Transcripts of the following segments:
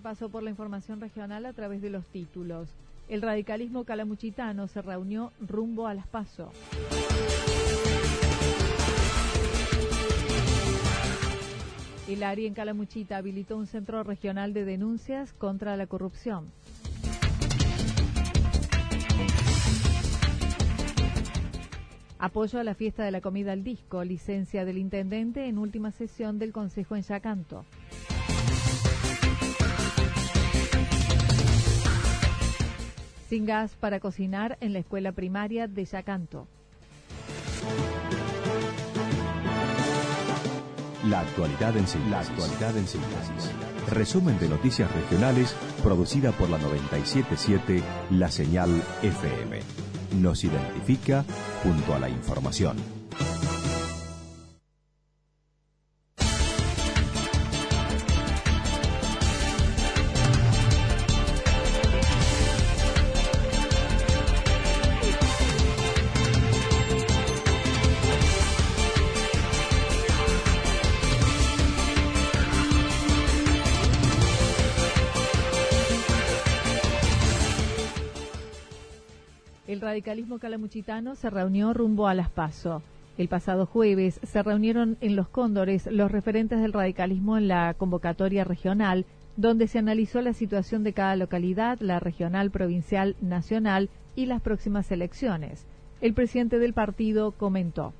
Paso por la información regional a través de los títulos. El radicalismo calamuchitano se reunió rumbo a las PASO. El área en Calamuchita habilitó un centro regional de denuncias contra la corrupción. Apoyo a la fiesta de la comida al disco, licencia del intendente en última sesión del Consejo en Yacanto. Sin gas para cocinar en la escuela primaria de Yacanto. La actualidad en síntesis. La actualidad en síntesis. Resumen de noticias regionales producida por la 977 La Señal FM. Nos identifica junto a la información. Radicalismo calamuchitano se reunió rumbo a las PASO. El pasado jueves se reunieron en Los Cóndores los referentes del radicalismo en la convocatoria regional, donde se analizó la situación de cada localidad, la regional, provincial, nacional y las próximas elecciones. El presidente del partido comentó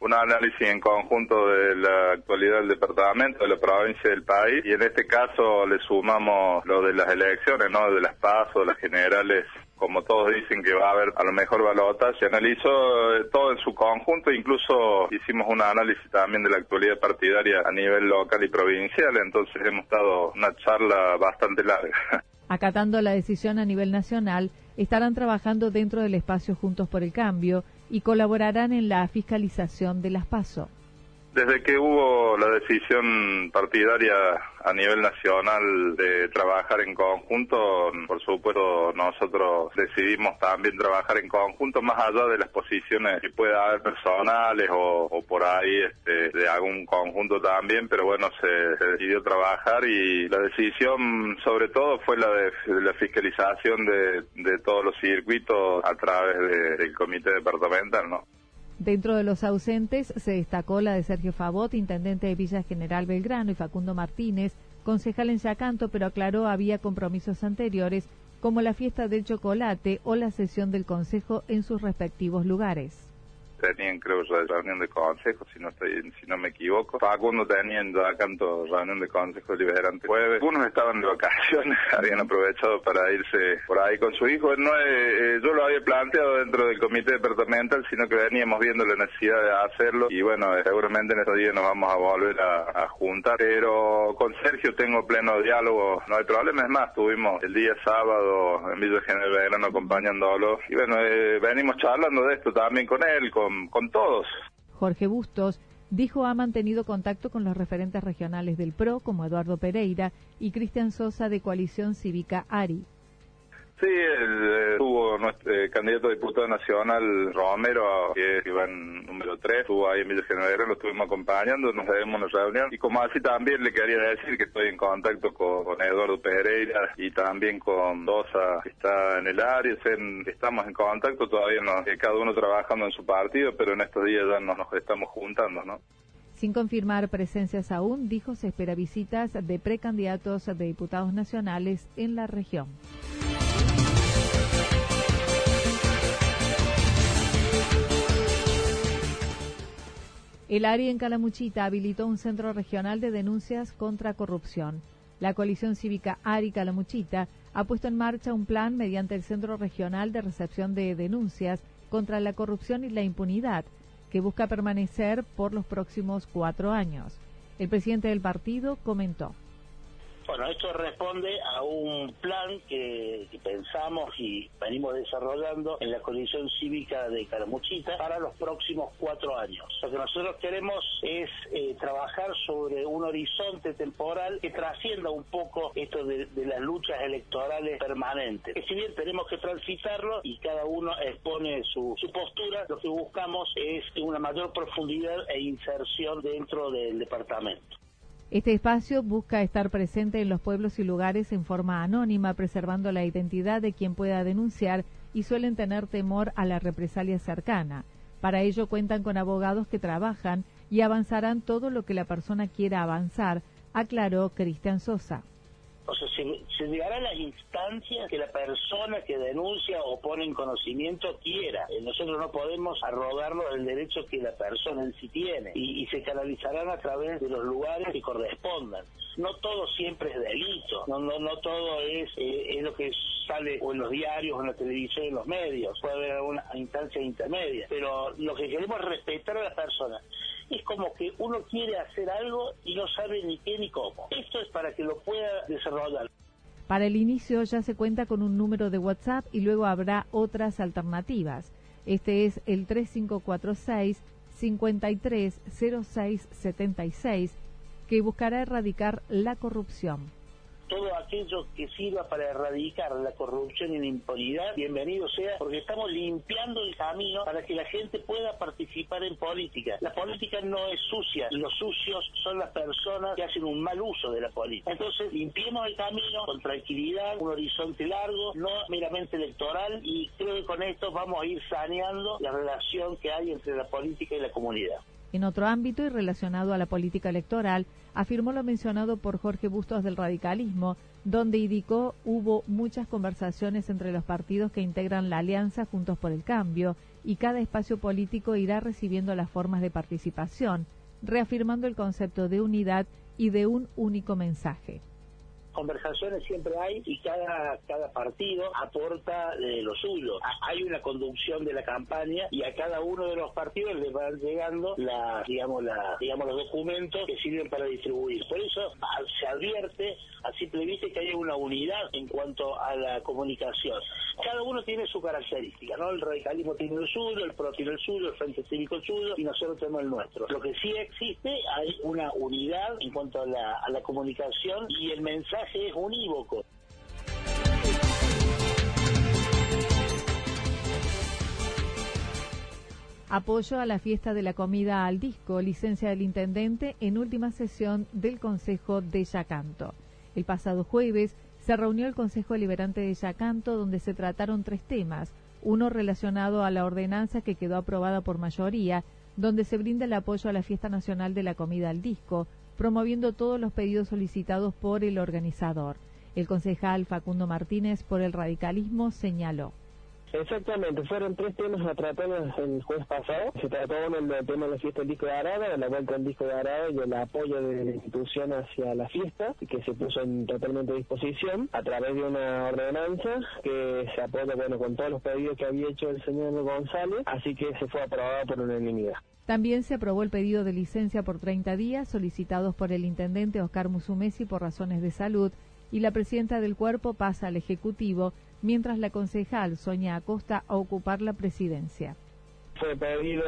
un análisis en conjunto de la actualidad del departamento, de la provincia del país, y en este caso le sumamos lo de las elecciones, ¿no? De las pasos, las generales como todos dicen que va a haber a lo mejor balotas, se analizó eh, todo en su conjunto, incluso hicimos un análisis también de la actualidad partidaria a nivel local y provincial, entonces hemos dado una charla bastante larga. Acatando la decisión a nivel nacional, estarán trabajando dentro del espacio Juntos por el Cambio y colaborarán en la fiscalización de las PASO. Desde que hubo la decisión partidaria a nivel nacional de trabajar en conjunto, por supuesto nosotros decidimos también trabajar en conjunto más allá de las posiciones que pueda haber personales o, por ahí este, de algún conjunto también, pero bueno, se, decidió trabajar y la decisión sobre todo fue la de, la fiscalización de, todos los circuitos a través del comité departamental, ¿no? Dentro de los ausentes se destacó la de Sergio Favot, intendente de Villa General Belgrano, y Facundo Martínez, concejal en Yacanto, pero aclaró había compromisos anteriores como la fiesta del chocolate o la sesión del consejo en sus respectivos lugares tenían creo reunión de consejo, si no estoy, si no me equivoco. Facundo teniendo acá canto reunión de consejo deliberante jueves. Algunos estaban de vacaciones, habían aprovechado para irse por ahí con su hijo. No eh, yo lo había planteado dentro del comité departamental, sino que veníamos viendo la necesidad de hacerlo y bueno, eh, seguramente en estos días nos vamos a volver a, juntar. Pero con Sergio tengo pleno diálogo, no hay problema. Es más, tuvimos el día sábado en Villa General Belgrano acompañándolo y bueno, eh, venimos charlando de esto también con él, con Jorge Bustos dijo ha mantenido contacto con los referentes regionales del PRO como Eduardo Pereira y Cristian Sosa de Coalición Cívica ARI. Sí, el, eh, tuvo nuestro eh, candidato a diputado nacional Romero, que iba en número 3, estuvo ahí en Villa General, lo estuvimos acompañando, nos debemos una reunión. Y como así también le quería decir que estoy en contacto con, Eduardo Pereira y también con Dosa, que está en el área, estamos en contacto, todavía no, cada uno trabajando en su partido, pero en estos días ya nos, nos estamos juntando, ¿no? Sin confirmar presencias aún, dijo se espera visitas de precandidatos de diputados nacionales en la región. El área en Calamuchita habilitó un centro regional de denuncias contra corrupción. La coalición cívica ARI Calamuchita ha puesto en marcha un plan mediante el Centro Regional de Recepción de Denuncias contra la Corrupción y la Impunidad, que busca permanecer por los próximos cuatro años. El presidente del partido comentó. Bueno, esto responde a un plan que, pensamos y venimos desarrollando en la coalición cívica de Caramuchita para los próximos cuatro años. Lo que nosotros queremos es eh, trabajar sobre un horizonte temporal que trascienda un poco esto de, las luchas electorales permanentes. Que si bien tenemos que transitarlo y cada uno expone su, su postura, lo que buscamos es una mayor profundidad e inserción dentro del departamento. Este espacio busca estar presente en los pueblos y lugares en forma anónima, preservando la identidad de quien pueda denunciar y suelen tener temor a la represalia cercana. Para ello cuentan con abogados que trabajan y avanzarán todo lo que la persona quiera avanzar, aclaró Cristian Sosa o sea, se, a las instancias que la persona que denuncia o pone en conocimiento quiera. Eh, nosotros no podemos arrogarnos el derecho que la persona en sí tiene y, se canalizarán a través de los lugares que correspondan. No todo siempre es delito, no no no todo es, eh, es lo que sale o en los diarios, o en la televisión, en los medios. Puede haber alguna instancia intermedia, pero lo que queremos es respetar a la persona es como que uno quiere hacer algo y no sabe ni qué ni cómo. Esto es para que lo pueda desarrollar. Para el inicio ya se cuenta con un número de WhatsApp y luego habrá otras alternativas. Este es el 3546 530676 que buscará erradicar la corrupción todo aquello que sirva para erradicar la corrupción y la impunidad, bienvenido sea, porque estamos limpiando el camino para que la gente pueda participar en política. La política no es sucia, los sucios son las personas que hacen un mal uso de la política. Entonces, limpiemos el camino con tranquilidad, un horizonte largo, no meramente electoral, y creo que con esto vamos a ir saneando la relación que hay entre la política y la comunidad. En otro ámbito y relacionado a la política electoral, afirmó lo mencionado por Jorge Bustos del radicalismo, donde indicó hubo muchas conversaciones entre los partidos que integran la alianza Juntos por el Cambio y cada espacio político irá recibiendo las formas de participación, reafirmando el concepto de unidad y de un único mensaje conversaciones siempre hay y cada, cada partido aporta de lo suyo. Hay una conducción de la campaña y a cada uno de los partidos les van llegando la, digamos, la, digamos, los documentos que sirven para distribuir. Por eso se advierte a simple que hay una unidad en cuanto a la comunicación. Cada uno tiene su característica, ¿no? El radicalismo tiene el suyo, el PRO tiene el suyo, el Frente Cívico el suyo y nosotros tenemos el nuestro. Lo que sí existe, hay una unidad en cuanto a la, a la comunicación y el mensaje es unívoco. Apoyo a la fiesta de la comida al disco, licencia del intendente en última sesión del Consejo de Yacanto. El pasado jueves se reunió el Consejo Liberante de Yacanto donde se trataron tres temas, uno relacionado a la ordenanza que quedó aprobada por mayoría, donde se brinda el apoyo a la fiesta nacional de la comida al disco, promoviendo todos los pedidos solicitados por el organizador. El concejal Facundo Martínez por el radicalismo señaló. Exactamente, fueron tres temas a tratar el jueves pasado. Se trató uno el tema de la fiesta del disco de Arada, de la vuelta del disco de Arada y el apoyo de la institución hacia la fiesta, que se puso en totalmente disposición a través de una ordenanza que se apoya bueno con todos los pedidos que había hecho el señor González, así que se fue aprobado por unanimidad. También se aprobó el pedido de licencia por 30 días solicitados por el intendente Oscar Musumesi por razones de salud y la presidenta del cuerpo pasa al Ejecutivo, mientras la concejal Sonia Acosta a ocupar la presidencia fue pedido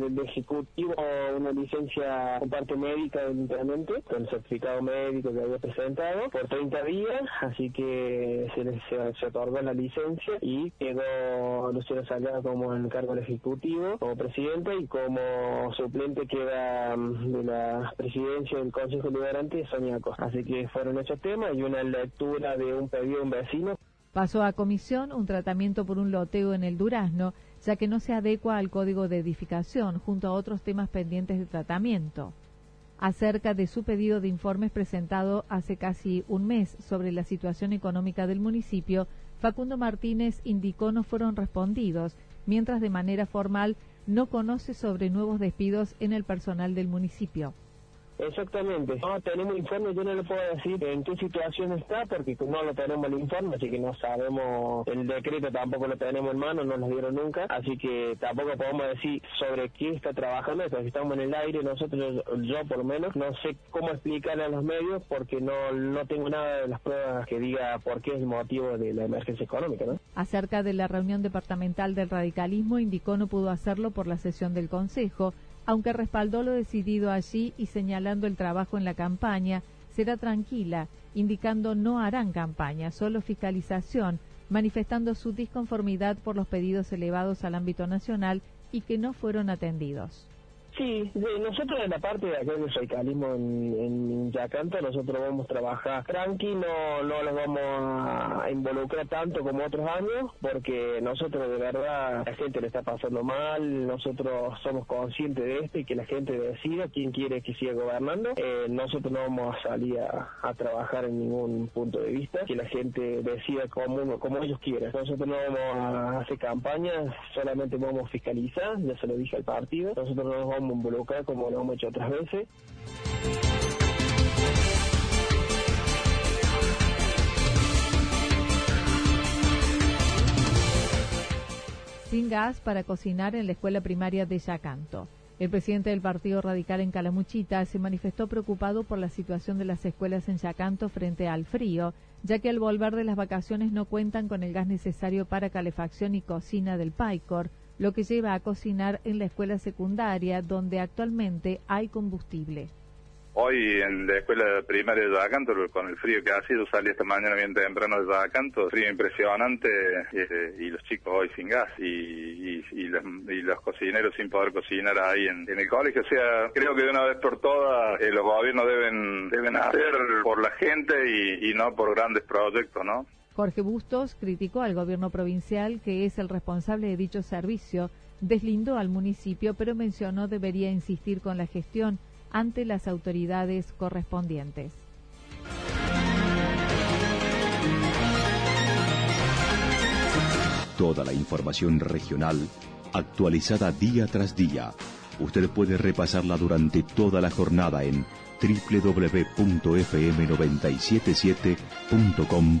del Ejecutivo una licencia por parte médica intendente, con el certificado médico que había presentado, por 30 días, así que se, les, se, otorgó la licencia y quedó Luciano Salgado como el cargo del Ejecutivo, como presidente, y como suplente queda mm, de la presidencia del Consejo Liberante Sonia Costa. Así que fueron esos temas y una lectura de un pedido de un vecino. Pasó a comisión un tratamiento por un loteo en el Durazno ya que no se adecua al código de edificación junto a otros temas pendientes de tratamiento. Acerca de su pedido de informes presentado hace casi un mes sobre la situación económica del municipio, Facundo Martínez indicó no fueron respondidos, mientras de manera formal no conoce sobre nuevos despidos en el personal del municipio. Exactamente. No tenemos informe, yo no le puedo decir en qué situación está porque no lo tenemos el informe, así que no sabemos, el decreto tampoco lo tenemos en mano, no nos dieron nunca, así que tampoco podemos decir sobre qué está trabajando, si estamos en el aire, nosotros, yo por lo menos, no sé cómo explicarle a los medios porque no, no tengo nada de las pruebas que diga por qué es el motivo de la emergencia económica. ¿no? Acerca de la reunión departamental del radicalismo, indicó no pudo hacerlo por la sesión del Consejo, aunque respaldó lo decidido allí y señalando el trabajo en la campaña, será tranquila, indicando no harán campaña, solo fiscalización, manifestando su disconformidad por los pedidos elevados al ámbito nacional y que no fueron atendidos. Sí, nosotros en la parte de aquel radicalismo en, en Yacanto, nosotros vamos a trabajar tranqui, no, no los vamos a involucrar tanto como otros años, porque nosotros de verdad la gente le está pasando mal, nosotros somos conscientes de esto y que la gente decida quién quiere que siga gobernando. Eh, nosotros no vamos a salir a, trabajar en ningún punto de vista, que la gente decida como, como ellos quieran. Nosotros no vamos a hacer campañas, solamente vamos a fiscalizar, ya se lo dije al partido, nosotros no nos vamos involucrar como lo hemos hecho otras veces. Sin gas para cocinar en la escuela primaria de Yacanto. El presidente del Partido Radical en Calamuchita se manifestó preocupado por la situación de las escuelas en Yacanto frente al frío, ya que al volver de las vacaciones no cuentan con el gas necesario para calefacción y cocina del PAICOR, lo que lleva a cocinar en la escuela secundaria donde actualmente hay combustible. Hoy en la escuela primaria de Yacanto, con el frío que ha sido, salí esta mañana bien temprano de Yacanto, frío impresionante eh, y los chicos hoy sin gas y, los, cocineros sin poder cocinar ahí en, el colegio. O sea, creo que de una vez por todas eh, los gobiernos deben, deben hacer por la gente y, y no por grandes proyectos, ¿no? Jorge Bustos criticó al gobierno provincial, que es el responsable de dicho servicio, deslindó al municipio, pero mencionó debería insistir con la gestión ante las autoridades correspondientes. Toda la información regional actualizada día tras día. Usted puede repasarla durante toda la jornada en www.fm977.com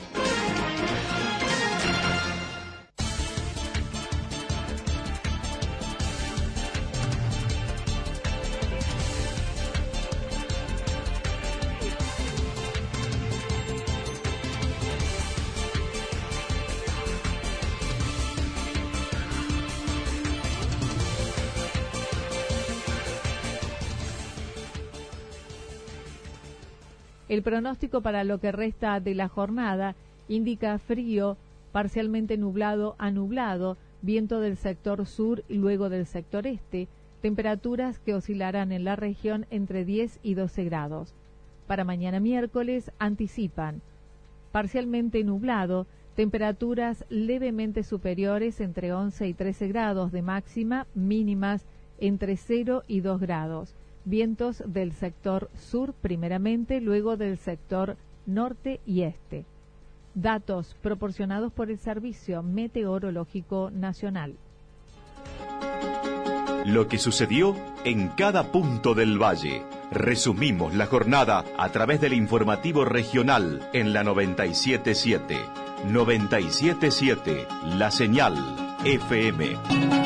El pronóstico para lo que resta de la jornada indica frío, parcialmente nublado a nublado, viento del sector sur y luego del sector este, temperaturas que oscilarán en la región entre 10 y 12 grados. Para mañana miércoles anticipan parcialmente nublado, temperaturas levemente superiores entre 11 y 13 grados de máxima, mínimas entre 0 y 2 grados vientos del sector sur primeramente, luego del sector norte y este. Datos proporcionados por el Servicio Meteorológico Nacional. Lo que sucedió en cada punto del valle. Resumimos la jornada a través del informativo regional en la 977. 977, la señal FM.